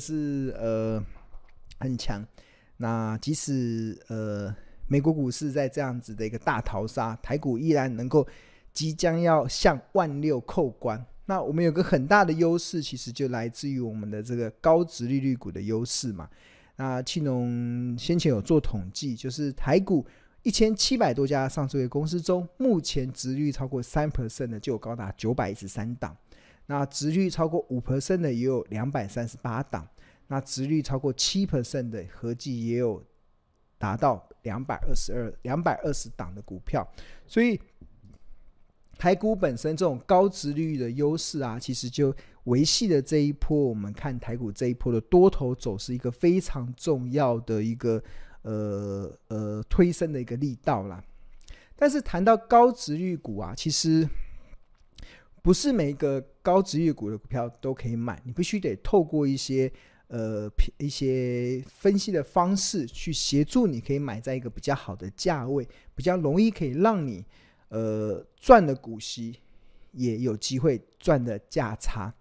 是呃很强。那即使呃美国股市在这样子的一个大逃杀，台股依然能够即将要向万六扣关。那我们有个很大的优势，其实就来自于我们的这个高值利率股的优势嘛。那庆农先前有做统计，就是台股一千七百多家上市公司中，目前值率超过三 percent 的就有高达九百一十三档，那殖率超过五 percent 的也有两百三十八档，那殖率超过七 percent 的合计也有达到两百二十二两百二十档的股票，所以。台股本身这种高殖利率的优势啊，其实就维系了这一波。我们看台股这一波的多头走势，一个非常重要的一个呃呃推升的一个力道啦。但是谈到高值率股啊，其实不是每一个高殖利率股的股票都可以买，你必须得透过一些呃一些分析的方式去协助你，可以买在一个比较好的价位，比较容易可以让你。呃，赚的股息也有机会赚的价差。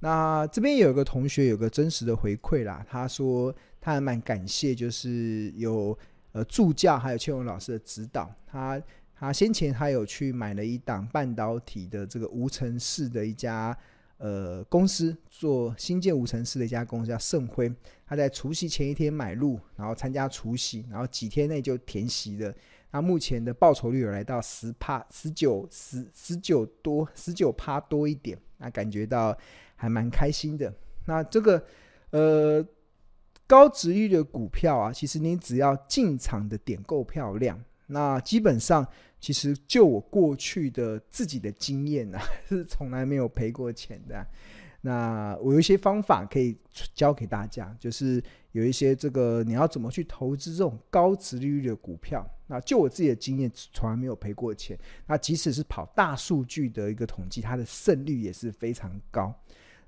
那这边有一个同学有个真实的回馈啦，他说他还蛮感谢，就是有呃助教还有庆荣老师的指导。他他先前他有去买了一档半导体的这个无尘室的一家呃公司，做新建无尘室的一家公司叫盛辉。他在除夕前一天买入，然后参加除夕，然后几天内就填息了。那目前的报酬率有来到十趴、十九、十十九多、十九趴多一点，那感觉到还蛮开心的。那这个呃高殖利率的股票啊，其实你只要进场的点够漂亮，那基本上其实就我过去的自己的经验啊，是从来没有赔过钱的。那我有一些方法可以教给大家，就是有一些这个你要怎么去投资这种高值利率的股票。那就我自己的经验，从来没有赔过钱。那即使是跑大数据的一个统计，它的胜率也是非常高。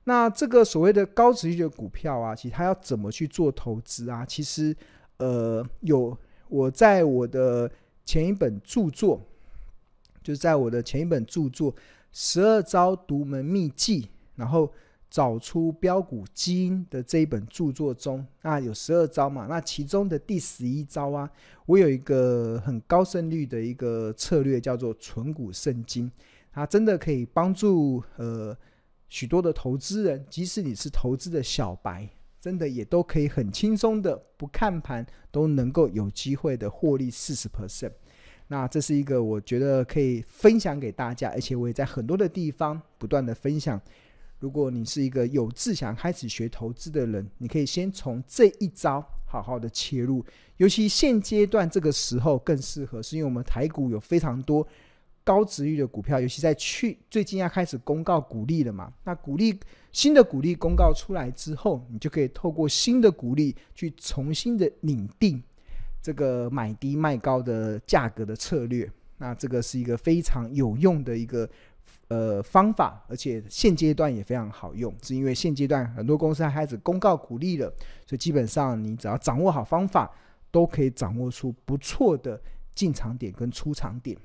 那这个所谓的高值利率的股票啊，其实它要怎么去做投资啊？其实，呃，有我在我的前一本著作，就在我的前一本著作《十二招独门秘技》，然后。找出标股基因的这一本著作中，那有十二招嘛？那其中的第十一招啊，我有一个很高胜率的一个策略，叫做存股圣经。它真的可以帮助呃许多的投资人，即使你是投资的小白，真的也都可以很轻松的不看盘都能够有机会的获利四十 percent。那这是一个我觉得可以分享给大家，而且我也在很多的地方不断的分享。如果你是一个有志想开始学投资的人，你可以先从这一招好好的切入。尤其现阶段这个时候更适合，是因为我们台股有非常多高值域的股票，尤其在去最近要开始公告股利了嘛。那股利新的股利公告出来之后，你就可以透过新的股利去重新的拟定这个买低卖高的价格的策略。那这个是一个非常有用的一个。呃，方法，而且现阶段也非常好用，是因为现阶段很多公司还开始公告股利了，所以基本上你只要掌握好方法，都可以掌握出不错的进场点跟出场点。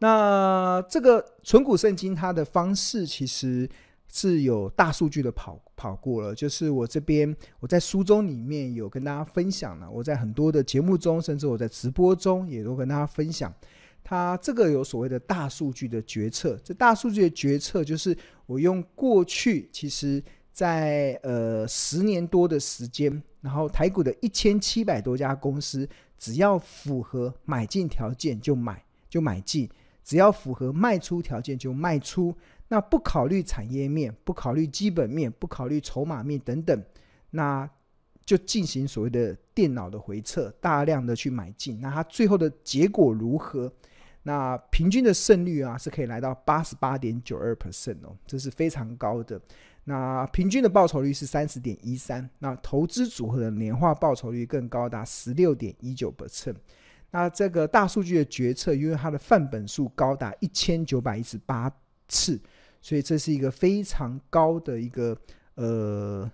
那这个存股圣经它的方式其实是有大数据的跑跑过了，就是我这边我在书中里面有跟大家分享了，我在很多的节目中，甚至我在直播中也都跟大家分享。它这个有所谓的大数据的决策，这大数据的决策就是我用过去其实在呃十年多的时间，然后台股的一千七百多家公司，只要符合买进条件就买就买进，只要符合卖出条件就卖出，那不考虑产业面，不考虑基本面，不考虑筹码面等等，那就进行所谓的电脑的回撤，大量的去买进，那它最后的结果如何？那平均的胜率啊，是可以来到八十八点九二 percent 哦，这是非常高的。那平均的报酬率是三十点一三，那投资组合的年化报酬率更高达十六点一九 percent。那这个大数据的决策，因为它的范本数高达一千九百一十八次，所以这是一个非常高的一个呃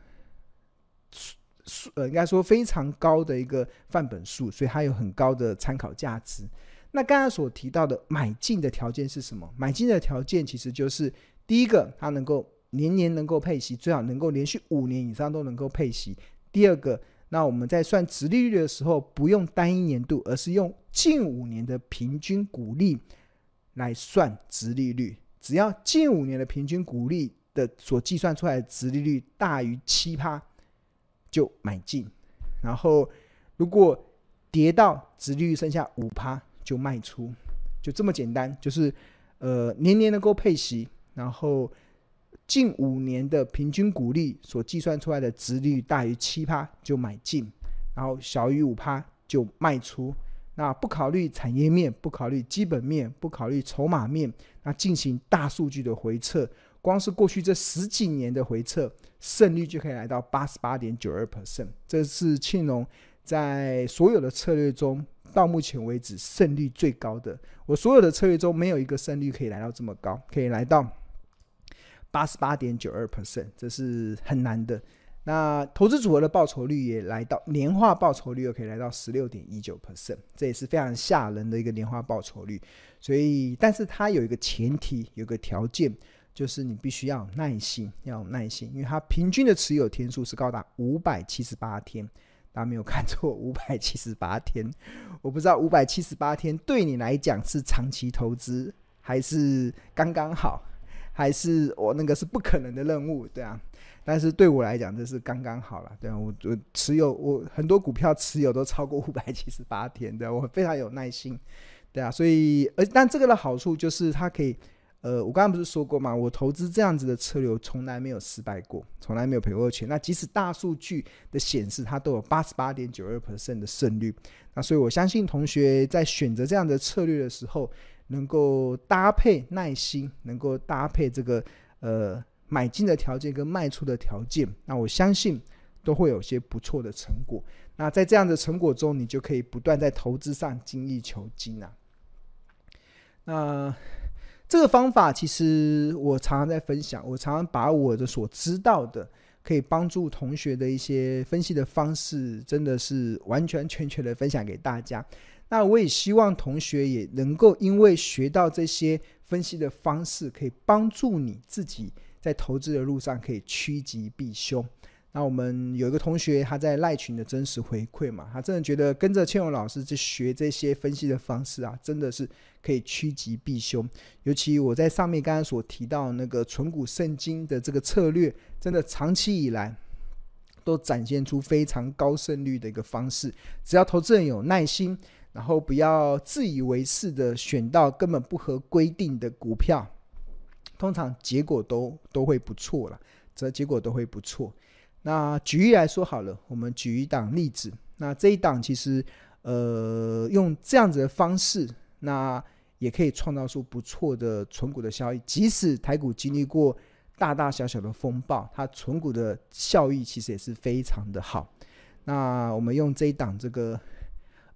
数呃，应该说非常高的一个范本数，所以它有很高的参考价值。那刚才所提到的买进的条件是什么？买进的条件其实就是第一个，它能够年年能够配息，最好能够连续五年以上都能够配息。第二个，那我们在算殖利率的时候，不用单一年度，而是用近五年的平均股利来算殖利率。只要近五年的平均股利的所计算出来的殖利率大于七趴，就买进。然后如果跌到殖利率剩下五趴，就卖出。就这么简单，就是呃年年能够配息，然后。近五年的平均股利所计算出来的值率大于七趴就买进，然后小于五趴就卖出。那不考虑产业面，不考虑基本面，不考虑筹码面，那进行大数据的回测，光是过去这十几年的回测，胜率就可以来到八十八点九二%。这是庆隆在所有的策略中到目前为止胜率最高的。我所有的策略中没有一个胜率可以来到这么高，可以来到。八十八点九二 percent，这是很难的。那投资组合的报酬率也来到年化报酬率又可以来到十六点一九 percent，这也是非常吓人的一个年化报酬率。所以，但是它有一个前提，有个条件，就是你必须要有耐心，要有耐心，因为它平均的持有天数是高达五百七十八天。大家没有看错，五百七十八天。我不知道五百七十八天对你来讲是长期投资还是刚刚好。还是我那个是不可能的任务，对啊，但是对我来讲这是刚刚好了，对啊，我我持有我很多股票持有都超过五百七十八天的，我非常有耐心，对啊，所以呃，但这个的好处就是它可以，呃，我刚刚不是说过嘛？我投资这样子的车流从来没有失败过，从来没有赔过钱。那即使大数据的显示它都有八十八点九二 percent 的胜率，那所以我相信同学在选择这样的策略的时候。能够搭配耐心，能够搭配这个呃买进的条件跟卖出的条件，那我相信都会有些不错的成果。那在这样的成果中，你就可以不断在投资上精益求精啊。那这个方法其实我常常在分享，我常常把我的所知道的可以帮助同学的一些分析的方式，真的是完全全全的分享给大家。那我也希望同学也能够因为学到这些分析的方式，可以帮助你自己在投资的路上可以趋吉避凶。那我们有一个同学他在赖群的真实回馈嘛，他真的觉得跟着千勇老师去学这些分析的方式啊，真的是可以趋吉避凶。尤其我在上面刚刚所提到那个存股圣经的这个策略，真的长期以来都展现出非常高胜率的一个方式。只要投资人有耐心。然后不要自以为是的选到根本不合规定的股票，通常结果都都会不错了，这结果都会不错。那举例来说好了，我们举一档例子。那这一档其实，呃，用这样子的方式，那也可以创造出不错的存股的效益。即使台股经历过大大小小的风暴，它存股的效益其实也是非常的好。那我们用这一档这个。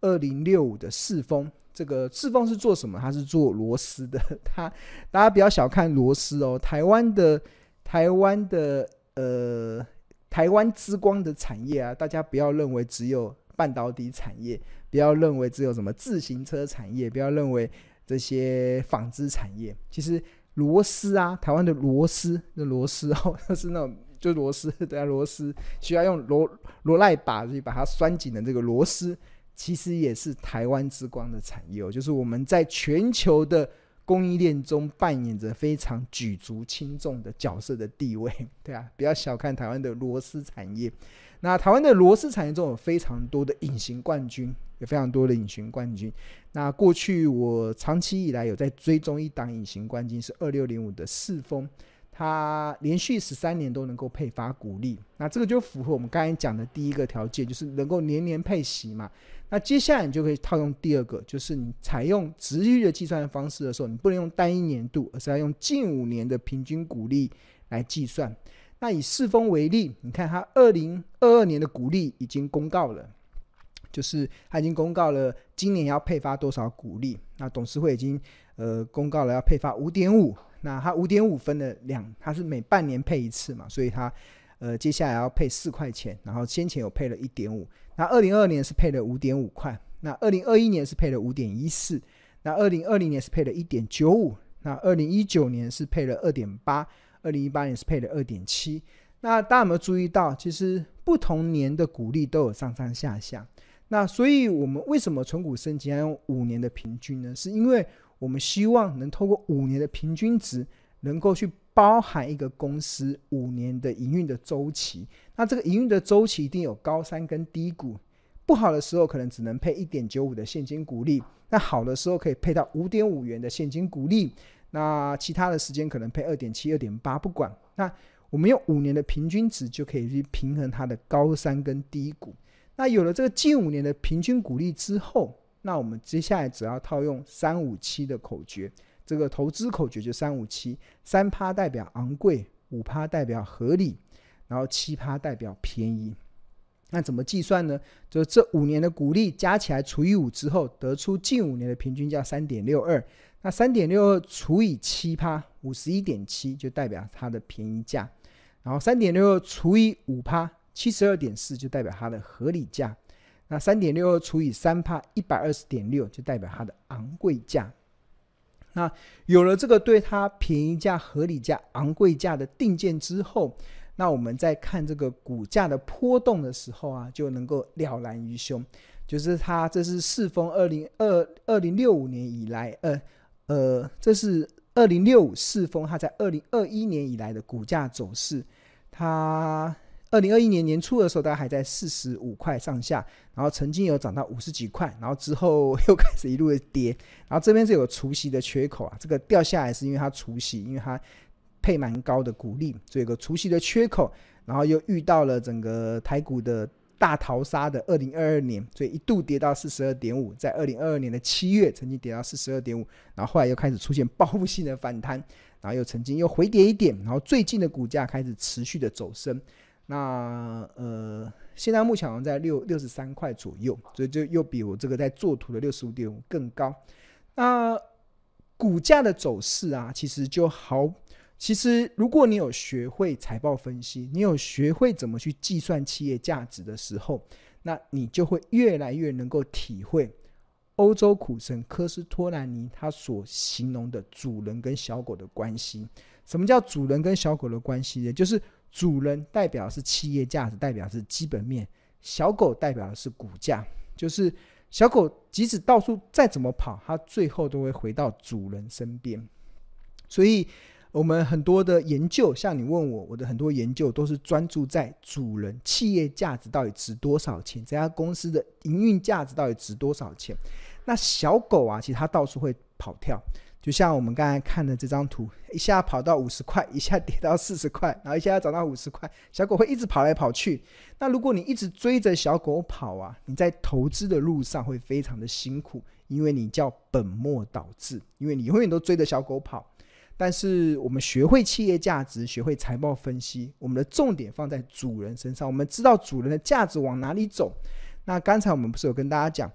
二零六五的四风，这个世丰是做什么？它是做螺丝的。它大家不要小看螺丝哦，台湾的台湾的呃台湾之光的产业啊，大家不要认为只有半导体产业，不要认为只有什么自行车产业，不要认为这些纺织产业。其实螺丝啊，台湾的螺丝，那螺丝哦，它是那种就螺丝，对啊，螺丝需要用螺螺赖把去把它拴紧的这个螺丝。其实也是台湾之光的产业哦，就是我们在全球的供应链中扮演着非常举足轻重的角色的地位，对啊，不要小看台湾的螺丝产业。那台湾的螺丝产业中有非常多的隐形冠军，有非常多的隐形冠军。那过去我长期以来有在追踪一档隐形冠军，是二六零五的四风。它连续十三年都能够配发股利，那这个就符合我们刚才讲的第一个条件，就是能够年年配息嘛。那接下来你就可以套用第二个，就是你采用殖利率的计算方式的时候，你不能用单一年度，而是要用近五年的平均股利来计算。那以四丰为例，你看它二零二二年的股利已经公告了，就是它已经公告了今年要配发多少股利，那董事会已经呃公告了要配发五点五。那它五点五分的两，它是每半年配一次嘛，所以它，呃，接下来要配四块钱，然后先前有配了一点五，那二零二二年是配了五点五块，那二零二一年是配了五点一四，那二零二零年是配了一点九五，那二零一九年是配了二点八，二零一八年是配了二点七。那大家有没有注意到，其实不同年的股利都有上上下下。那所以我们为什么存股升级要用五年的平均呢？是因为我们希望能透过五年的平均值，能够去包含一个公司五年的营运的周期。那这个营运的周期一定有高山跟低谷，不好的时候可能只能配一点九五的现金股利，那好的时候可以配到五点五元的现金股利。那其他的时间可能配二点七、二点八，不管那。我们用五年的平均值就可以去平衡它的高山跟低谷。那有了这个近五年的平均股利之后，那我们接下来只要套用三五七的口诀，这个投资口诀就三五七：三趴代表昂贵，五趴代表合理，然后七趴代表便宜。那怎么计算呢？就这五年的股利加起来除以五之后，得出近五年的平均价三点六二。那三点六二除以七趴，五十一点七，就代表它的便宜价。然后三点六二除以五趴，七十二点四就代表它的合理价。那三点六二除以三帕，一百二十点六就代表它的昂贵价。那有了这个对它便宜价、合理价、昂贵价的定见之后，那我们在看这个股价的波动的时候啊，就能够了然于胸。就是它这是世丰二零二二零六五年以来，呃呃，这是。二零六五世丰，它在二零二一年以来的股价走势，它二零二一年年初的时候，大概还在四十五块上下，然后曾经有涨到五十几块，然后之后又开始一路的跌，然后这边是有除息的缺口啊，这个掉下来是因为它除息，因为它配蛮高的股利，所以有个除息的缺口，然后又遇到了整个台股的。大逃杀的二零二二年，所以一度跌到四十二点五，在二零二二年的七月曾经跌到四十二点五，然后后来又开始出现报复性的反弹，然后又曾经又回跌一点，然后最近的股价开始持续的走升，那呃，现在目前好像在六六十三块左右，所以就又比我这个在做图的六十五点五更高。那股价的走势啊，其实就好。其实，如果你有学会财报分析，你有学会怎么去计算企业价值的时候，那你就会越来越能够体会欧洲苦神科斯托兰尼他所形容的主人跟小狗的关系。什么叫主人跟小狗的关系呢？就是主人代表是企业价值，代表是基本面；小狗代表的是股价。就是小狗即使到处再怎么跑，它最后都会回到主人身边。所以。我们很多的研究，像你问我，我的很多研究都是专注在主人企业价值到底值多少钱，这家公司的营运价值到底值多少钱。那小狗啊，其实它到处会跑跳，就像我们刚才看的这张图，一下跑到五十块，一下跌到四十块，然后一下涨到五十块，小狗会一直跑来跑去。那如果你一直追着小狗跑啊，你在投资的路上会非常的辛苦，因为你叫本末倒置，因为你永远都追着小狗跑。但是我们学会企业价值，学会财报分析，我们的重点放在主人身上。我们知道主人的价值往哪里走。那刚才我们不是有跟大家讲，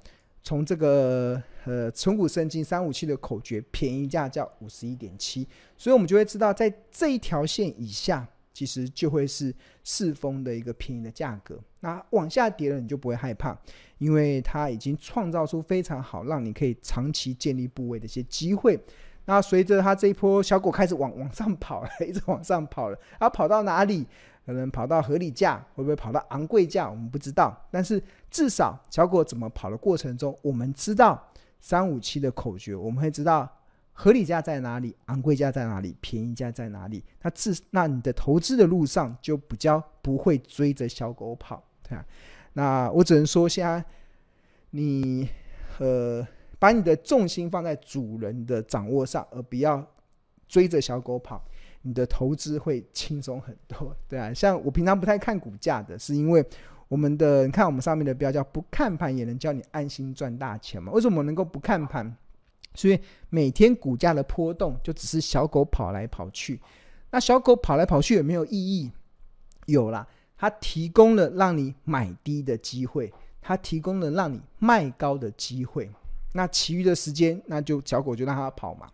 从这个呃存股圣经三五七的口诀，便宜价叫五十一点七，所以我们就会知道，在这一条线以下，其实就会是四风的一个便宜的价格。那往下跌了，你就不会害怕，因为它已经创造出非常好，让你可以长期建立部位的一些机会。那随着它这一波小狗开始往往上跑了，一直往上跑了，它跑到哪里？可能跑到合理价，会不会跑到昂贵价？我们不知道。但是至少小狗怎么跑的过程中，我们知道三五七的口诀，我们会知道合理价在哪里，昂贵价在哪里，便宜价在哪里。那自那你的投资的路上就比较不会追着小狗跑，对啊。那我只能说，现在你呃。把你的重心放在主人的掌握上，而不要追着小狗跑，你的投资会轻松很多，对啊。像我平常不太看股价的，是因为我们的你看我们上面的标叫不看盘也能教你安心赚大钱嘛？为什么能够不看盘？所以每天股价的波动就只是小狗跑来跑去，那小狗跑来跑去有没有意义？有啦，它提供了让你买低的机会，它提供了让你卖高的机会。那其余的时间，那就小狗就让它跑嘛。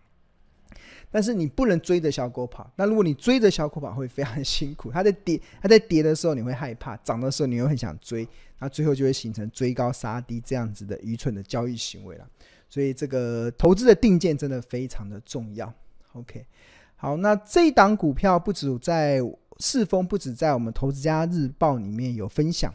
但是你不能追着小狗跑。那如果你追着小狗跑，会非常辛苦。它在跌，它在跌的时候你会害怕，涨的时候你又很想追，那最后就会形成追高杀低这样子的愚蠢的交易行为了。所以这个投资的定见真的非常的重要。OK，好，那这一档股票不止在世风，不止在我们投资家日报里面有分享，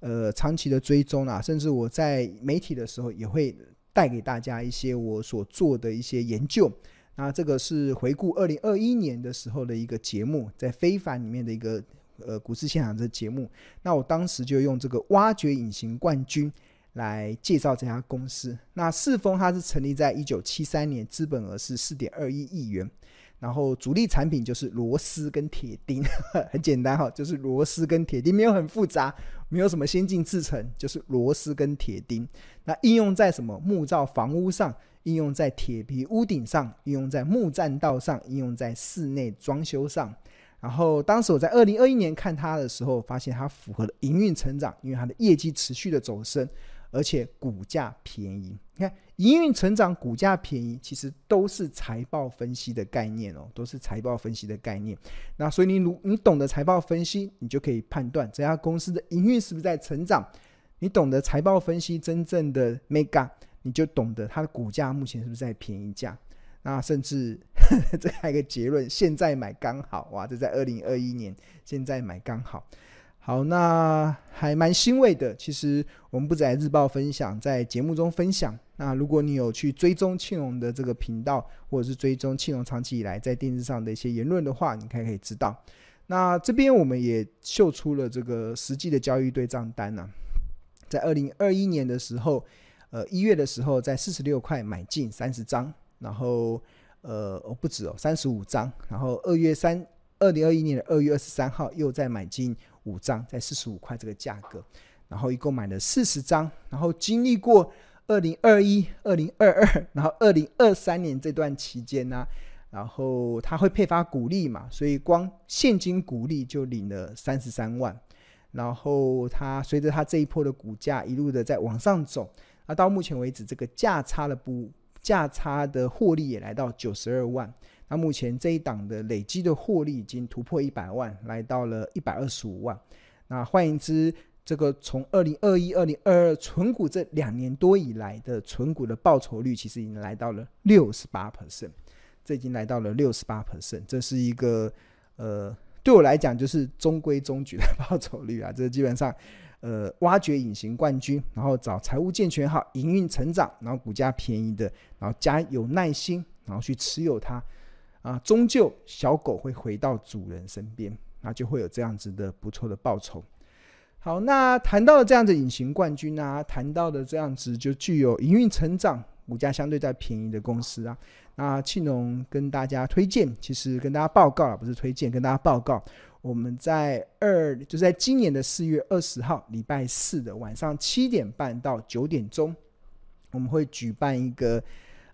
呃，长期的追踪啊，甚至我在媒体的时候也会带给大家一些我所做的一些研究。那这个是回顾二零二一年的时候的一个节目，在非凡里面的一个呃股市现场的节目。那我当时就用这个挖掘隐形冠军来介绍这家公司。那世丰它是成立在一九七三年，资本额是四点二一亿元。然后主力产品就是螺丝跟铁钉，很简单哈，就是螺丝跟铁钉，没有很复杂，没有什么先进制程，就是螺丝跟铁钉。那应用在什么木造房屋上，应用在铁皮屋顶上，应用在木栈道上，应用在室内装修上。然后当时我在二零二一年看它的时候，发现它符合了营运成长，因为它的业绩持续的走升。而且股价便宜，你看营运成长、股价便宜，其实都是财报分析的概念哦，都是财报分析的概念。那所以你如你懂得财报分析，你就可以判断这家公司的营运是不是在成长。你懂得财报分析真正的 mega，你就懂得它的股价目前是不是在便宜价。那甚至这还有一个结论：现在买刚好哇！这在二零二一年，现在买刚好。好，那还蛮欣慰的。其实我们不在日报分享，在节目中分享。那如果你有去追踪庆荣的这个频道，或者是追踪庆荣长期以来在电视上的一些言论的话，你可以可以知道。那这边我们也秀出了这个实际的交易对账单呢、在二零二一年的时候，呃一月的时候，在四十六块买进三十张，然后呃哦不止哦三十五张，然后二月三二零二一年的二月二十三号又再买进。五张在四十五块这个价格，然后一共买了四十张，然后经历过二零二一、二零二二，然后二零二三年这段期间呢、然后他会配发股利嘛，所以光现金股利就领了三十三万，然后他随着他这一波的股价一路的在往上走，那到目前为止这个价差的不价差的获利也来到九十二万。那目前这一档的累积的获利已经突破一百万，来到了一百二十五万。那换言之，这个从二零二一、二零二二存股这两年多以来的存股的报酬率，其实已经来到了六十八 percent。这已经来到了六十八 percent，这是一个呃，对我来讲就是中规中矩的 报酬率啊。这基本上，呃，挖掘隐形冠军，然后找财务健全好、营运成长，然后股价便宜的，然后加有耐心，然后去持有它。啊，终究小狗会回到主人身边，那就会有这样子的不错的报酬。好，那谈到了这样子隐形冠军啊，谈到的这样子就具有营运成长、股价相对在便宜的公司啊，那庆农跟大家推荐，其实跟大家报告啊，不是推荐，跟大家报告，我们在二就在今年的四月二十号礼拜四的晚上七点半到九点钟，我们会举办一个。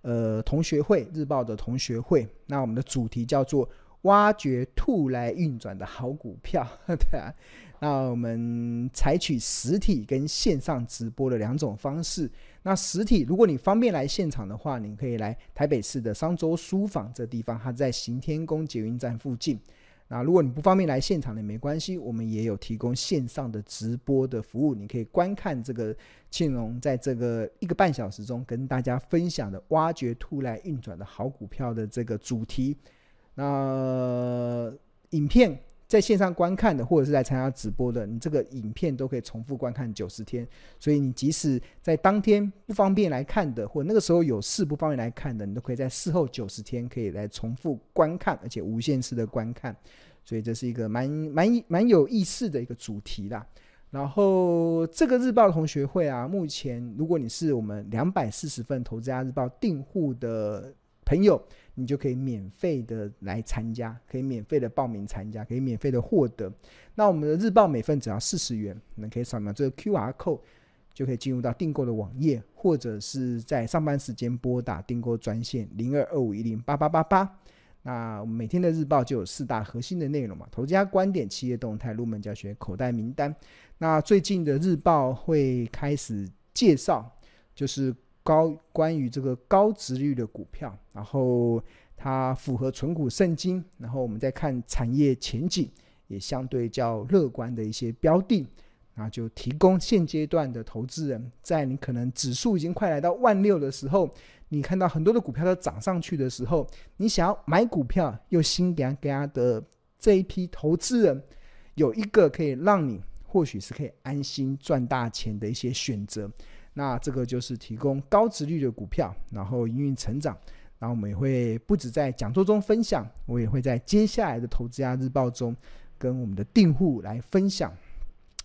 呃，同学会日报的同学会，那我们的主题叫做“挖掘兔来运转的好股票”，对啊。那我们采取实体跟线上直播的两种方式。那实体，如果你方便来现场的话，你可以来台北市的商周书房这地方，它在行天宫捷运站附近。那如果你不方便来现场的没关系，我们也有提供线上的直播的服务，你可以观看这个庆荣在这个一个半小时中跟大家分享的挖掘兔来运转的好股票的这个主题。那影片。在线上观看的，或者是来参加直播的，你这个影片都可以重复观看九十天。所以你即使在当天不方便来看的，或那个时候有事不方便来看的，你都可以在事后九十天可以来重复观看，而且无限次的观看。所以这是一个蛮蛮蛮有意思的一个主题啦。然后这个日报同学会啊，目前如果你是我们两百四十份投资家日报订户的朋友。你就可以免费的来参加，可以免费的报名参加，可以免费的获得。那我们的日报每份只要四十元，你可以扫描这个 QR code，就可以进入到订购的网页，或者是在上班时间拨打订购专线零二二五一零八八八八。那我们每天的日报就有四大核心的内容嘛，投资家观点、企业动态、入门教学、口袋名单。那最近的日报会开始介绍，就是。高关于这个高值率的股票，然后它符合存股圣经，然后我们再看产业前景也相对较乐观的一些标的，那就提供现阶段的投资人，在你可能指数已经快来到万六的时候，你看到很多的股票都涨上去的时候，你想要买股票又心惊惊的这一批投资人，有一个可以让你或许是可以安心赚大钱的一些选择。那这个就是提供高值率的股票，然后营运成长。然后我们也会不止在讲座中分享，我也会在接下来的投资家日报中跟我们的订户来分享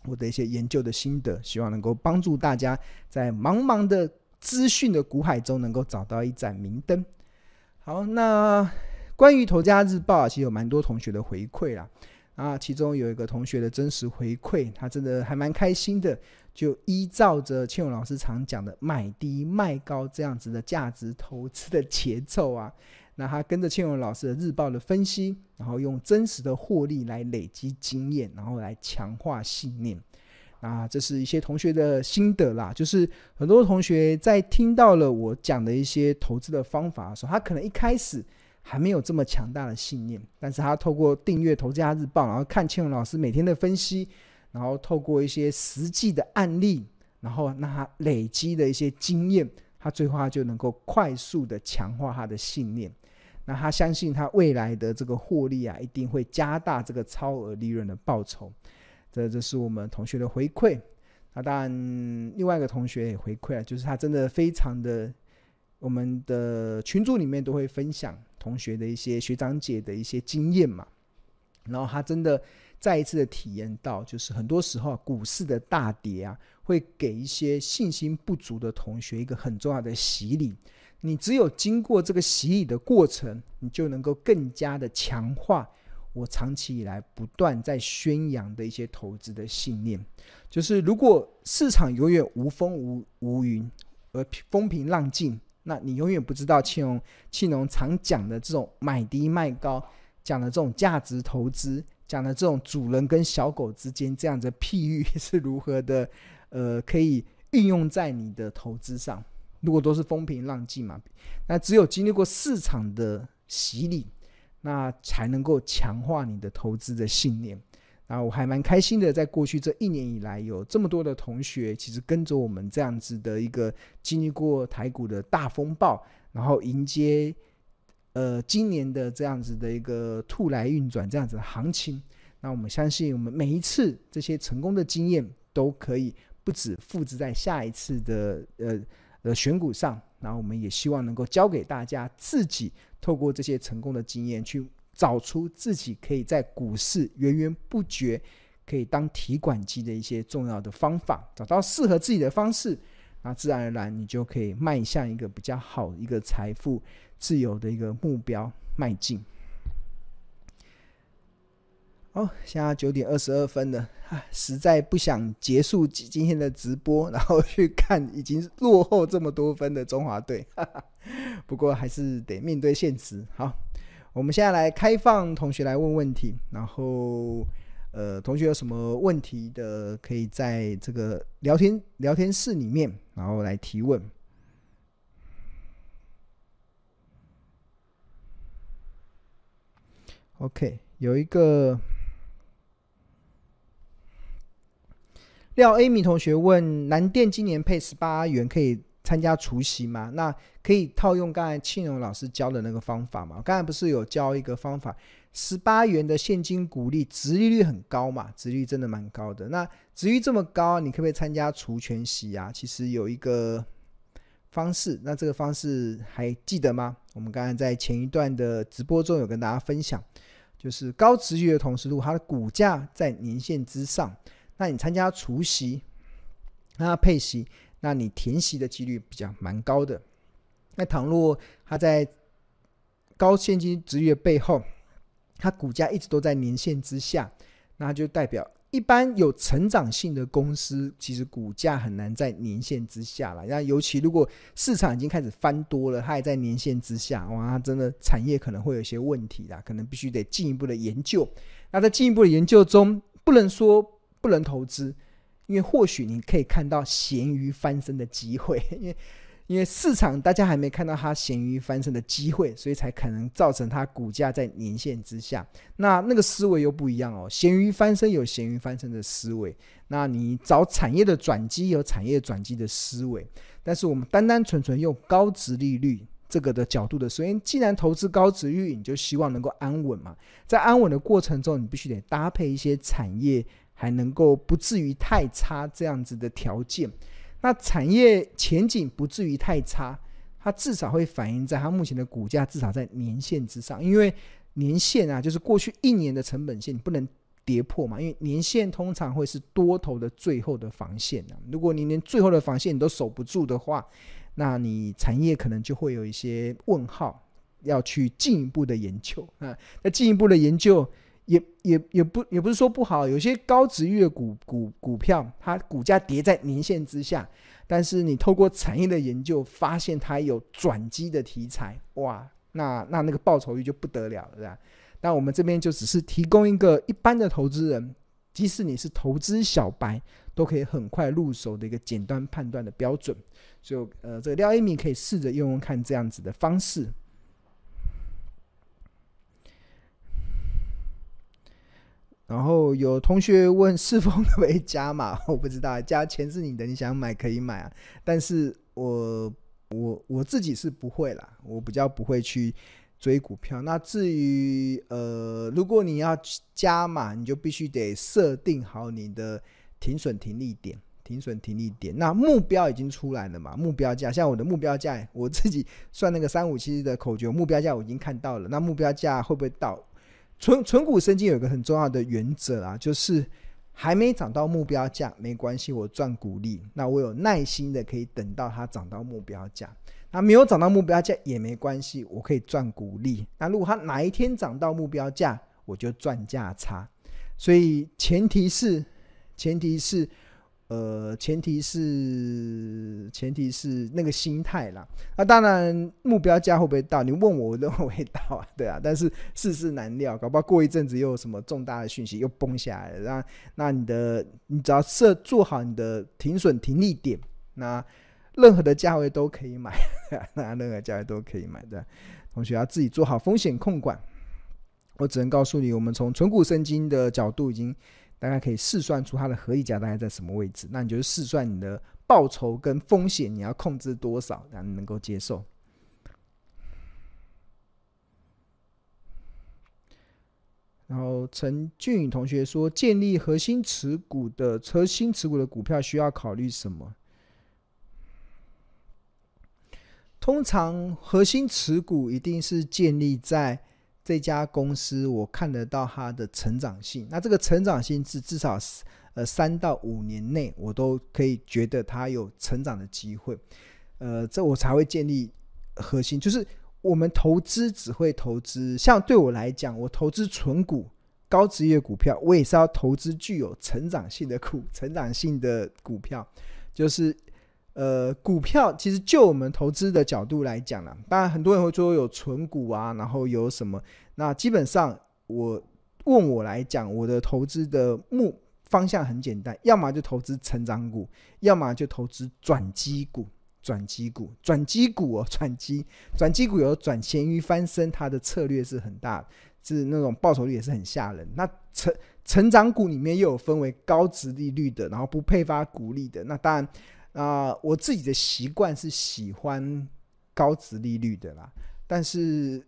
我的一些研究的心得，希望能够帮助大家在茫茫的资讯的股海中能够找到一盏明灯。好，那关于投家日报，其实有蛮多同学的回馈啦。啊，其中有一个同学的真实回馈，他真的还蛮开心的。就依照着庆勇老师常讲的“买低卖高”这样子的价值投资的节奏啊，那他跟着庆勇老师的日报的分析，然后用真实的获利来累积经验，然后来强化信念。啊，这是一些同学的心得啦。就是很多同学在听到了我讲的一些投资的方法的时候，他可能一开始。还没有这么强大的信念，但是他透过订阅《投资家日报》，然后看庆荣老师每天的分析，然后透过一些实际的案例，然后让他累积的一些经验，他最后他就能够快速的强化他的信念。那他相信他未来的这个获利啊，一定会加大这个超额利润的报酬。这这是我们同学的回馈。那当然，另外一个同学也回馈了，就是他真的非常的，我们的群组里面都会分享。同学的一些学长姐的一些经验嘛，然后他真的再一次的体验到，就是很多时候股市的大跌啊，会给一些信心不足的同学一个很重要的洗礼。你只有经过这个洗礼的过程，你就能够更加的强化我长期以来不断在宣扬的一些投资的信念。就是如果市场永远无风无无云，而风平浪静。那你永远不知道庆荣庆荣常讲的这种买低卖高，讲的这种价值投资，讲的这种主人跟小狗之间这样的譬喻是如何的，呃，可以运用在你的投资上。如果都是风平浪静嘛，那只有经历过市场的洗礼，那才能够强化你的投资的信念。啊，我还蛮开心的，在过去这一年以来，有这么多的同学，其实跟着我们这样子的一个经历过台股的大风暴，然后迎接呃今年的这样子的一个兔来运转这样子的行情。那我们相信，我们每一次这些成功的经验，都可以不止复制在下一次的呃呃选股上。然后我们也希望能够教给大家，自己透过这些成功的经验去。找出自己可以在股市源源不绝可以当提款机的一些重要的方法，找到适合自己的方式，那自然而然你就可以迈向一个比较好一个财富自由的一个目标迈进。哦，现在九点二十二分了，唉，实在不想结束今天的直播，然后去看已经落后这么多分的中华队，不过还是得面对现实。好。我们现在来开放同学来问问题，然后，呃，同学有什么问题的，可以在这个聊天聊天室里面，然后来提问。OK，有一个廖 Amy 同学问：南电今年配十八元可以参加除息吗？那可以套用刚才庆荣老师教的那个方法吗？刚才不是有教一个方法，十八元的现金股利，殖利率很高嘛？殖率真的蛮高的。那殖率这么高，你可不可以参加除权息啊？其实有一个方式，那这个方式还记得吗？我们刚才在前一段的直播中有跟大家分享，就是高殖率的同时，如果它的股价在年线之上，那你参加除息，那配息。那你填息的几率比较蛮高的。那倘若它在高现金值率的背后，它股价一直都在年线之下，那就代表一般有成长性的公司，其实股价很难在年线之下了。那尤其如果市场已经开始翻多了，它还在年线之下，哇，真的产业可能会有些问题啦，可能必须得进一步的研究。那在进一步的研究中，不能说不能投资。因为或许你可以看到咸鱼翻身的机会，因为因为市场大家还没看到它咸鱼翻身的机会，所以才可能造成它股价在年线之下。那那个思维又不一样哦，咸鱼翻身有咸鱼翻身的思维，那你找产业的转机有产业转机的思维。但是我们单单纯纯用高值利率这个的角度的时候，因为既然投资高值率，你就希望能够安稳嘛，在安稳的过程中，你必须得搭配一些产业还能够不至于太差这样子的条件。那产业前景不至于太差，它至少会反映在它目前的股价至少在年线之上，因为年线啊，就是过去一年的成本线，你不能跌破嘛。因为年线通常会是多头的最后的防线啊。如果你连最后的防线你都守不住的话，那你产业可能就会有一些问号，要去进一步的研究啊。那进一步的研究。也也也不也不是说不好，有些高殖利率股股股票，它股价跌在年线之下，但是你透过产业的研究，发现它有转机的题材，哇，那那那个报酬率就不得了了，是吧？那我们这边就只是提供一个一般的投资人，即使你是投资小白，都可以很快入手的一个简单判断的标准，所以呃，这个廖一鸣可以试着用用看这样子的方式。然后有同学问是否可以加码？我不知道，加钱是你的，你想买可以买啊。但是我我我自己是不会啦，我比较不会去追股票。那至于呃，如果你要加码，你就必须得设定好你的停损停利点，停损停利点。那目标已经出来了嘛？目标价，像我的目标价，我自己算那个三五七的口诀，目标价我已经看到了。那目标价会不会到？存存股生金有一个很重要的原则啊，就是还没涨到目标价没关系，我赚股利。那我有耐心的可以等到它涨到目标价。那没有涨到目标价也没关系，我可以赚股利。那如果它哪一天涨到目标价，我就赚价差。所以前提是，前提是。呃，前提是前提是那个心态啦。那当然，目标价会不会到？你问我，我认为会到啊，对啊。但是世事难料，搞不好过一阵子又有什么重大的讯息又崩下来了。那那你的，你只要设做好你的停损停利点，那任何的价位都可以买，那任何价位都可以买的。同学要自己做好风险控管。我只能告诉你，我们从存股生金的角度已经。大概可以试算出它的合理价大概在什么位置，那你就试算你的报酬跟风险，你要控制多少，让你能够接受。然后陈俊宇同学说，建立核心持股的核心持股的股票需要考虑什么？通常核心持股一定是建立在。这家公司我看得到它的成长性，那这个成长性是至少呃三到五年内，我都可以觉得它有成长的机会，呃，这我才会建立核心。就是我们投资只会投资，像对我来讲，我投资存股、高职业股票，我也是要投资具有成长性的股、成长性的股票，就是。呃，股票其实就我们投资的角度来讲啦，当然很多人会说有存股啊，然后有什么？那基本上我问我来讲，我的投资的目方向很简单，要么就投资成长股，要么就投资转机股。转机股，转机股哦，转机，转机股有转咸鱼翻身，它的策略是很大，是那种报酬率也是很吓人。那成成长股里面又有分为高殖利率的，然后不配发股利的，那当然。啊、我自己的习惯是喜欢高值利率的啦，但是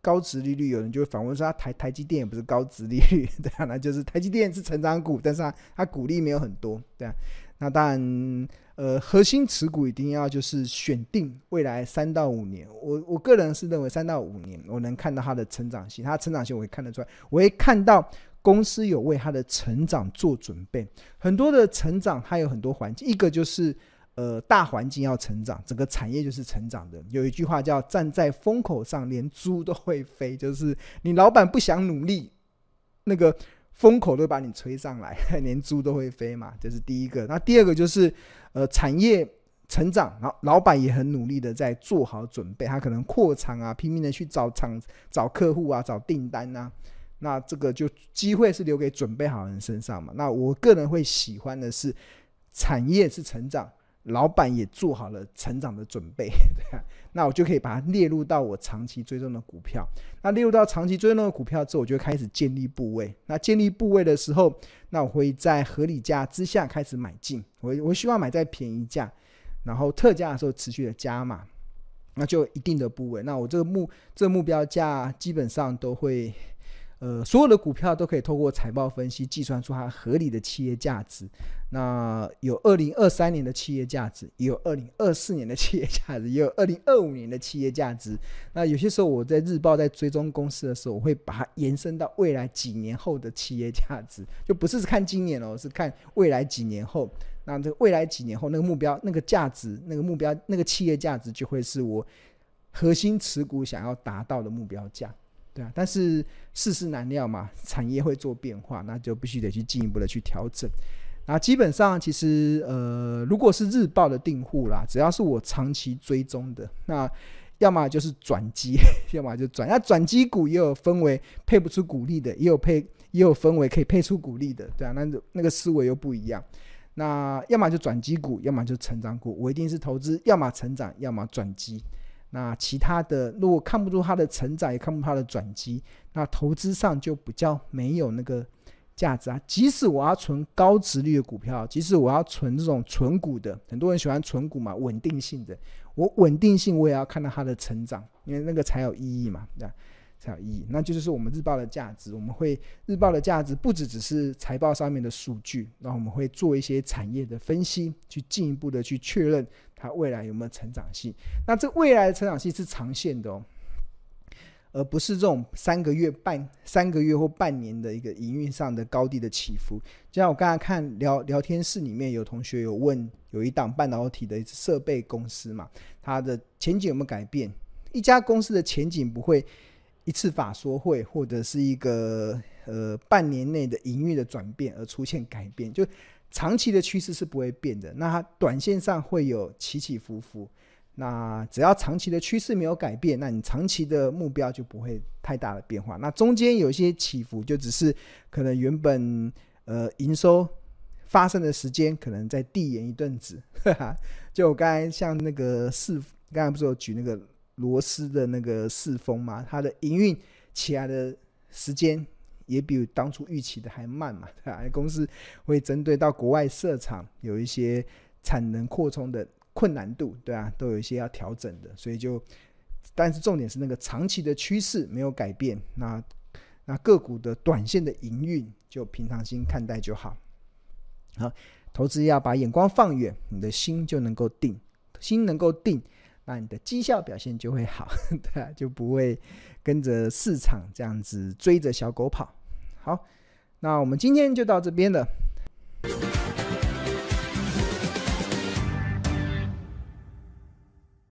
高值利率有人就会反问说，他台台积电也不是高值利率，对啊，那就是台积电是成长股，但是它它股利没有很多，对啊，那当然，呃，核心持股一定要就是选定未来三到五年，我我个人是认为三到五年我能看到它的成长性，它成长性我会看得出来，我会看到。公司有为它的成长做准备，很多的成长它有很多环境，一个就是呃大环境要成长，整个产业就是成长的。有一句话叫“站在风口上，连猪都会飞”，就是你老板不想努力，那个风口都把你吹上来，连猪都会飞嘛，这是第一个。那第二个就是呃产业成长，然后老板也很努力的在做好准备，他可能扩厂啊，拼命的去找厂、找客户啊，找订单啊。那这个就机会是留给准备好人身上嘛。那我个人会喜欢的是产业是成长，老板也做好了成长的准备，对啊，那我就可以把它列入到我长期追踪的股票。那列入到长期追踪的股票之后，我就开始建立部位。那建立部位的时候，那我会在合理价之下开始买进。我我希望买在便宜价，然后特价的时候持续的加码，那就一定的部位。那我这个目这个目标价基本上都会。呃，所有的股票都可以透过财报分析计算出它合理的企业价值。那有二零二三年的企业价值，也有二零二四年的企业价值，也有二零二五年的企业价值。那有些时候我在日报在追踪公司的时候，我会把它延伸到未来几年后的企业价值，就不是看今年哦，是看未来几年后。那这未来几年后那个目标、那个价值、那个目标、那个企业价值，就会是我核心持股想要达到的目标价。对啊，但是世事难料嘛，产业会做变化，那就必须得去进一步的去调整。那基本上其实呃，如果是日报的订户啦，只要是我长期追踪的，那要么就是转机，要么就转。那转机股也有分为配不出股利的，也有配也有分为可以配出股利的，对啊，那那个思维又不一样。那要么就转机股，要么就成长股，我一定是投资要么成长，要么转机。那其他的，如果看不出它的成长，也看不出它的转机，那投资上就比较没有那个价值啊。即使我要存高殖利率的股票，即使我要存这种存股的，很多人喜欢存股嘛，稳定性的，我稳定性我也要看到它的成长，因为那个才有意义嘛，对吧？才有意义，那就是我们日报的价值。我们会日报的价值不只只是财报上面的数据，那我们会做一些产业的分析，去进一步的去确认它未来有没有成长性。那这未来的成长性是长线的哦，而不是这种三个月、半三个月或半年的一个营运上的高低的起伏。就像我刚才看聊聊天室里面有同学有问，有一档半导体的设备公司嘛，它的前景有没有改变？一家公司的前景不会。一次法说会或者是一个呃半年内的营运的转变而出现改变，就长期的趋势是不会变的。那它短线上会有起起伏伏，那只要长期的趋势没有改变，那你长期的目标就不会太大的变化。那中间有一些起伏，就只是可能原本呃营收发生的时间可能在递延一阵子。就我刚才像那个四，刚才不是有举那个。螺丝的那个四风嘛，它的营运起来的时间也比当初预期的还慢嘛，对吧？公司会针对到国外设厂，有一些产能扩充的困难度，对啊，都有一些要调整的，所以就，但是重点是那个长期的趋势没有改变，那那个股的短线的营运就平常心看待就好。好，投资要把眼光放远，你的心就能够定，心能够定。那你的绩效表现就会好，对啊，就不会跟着市场这样子追着小狗跑。好，那我们今天就到这边了。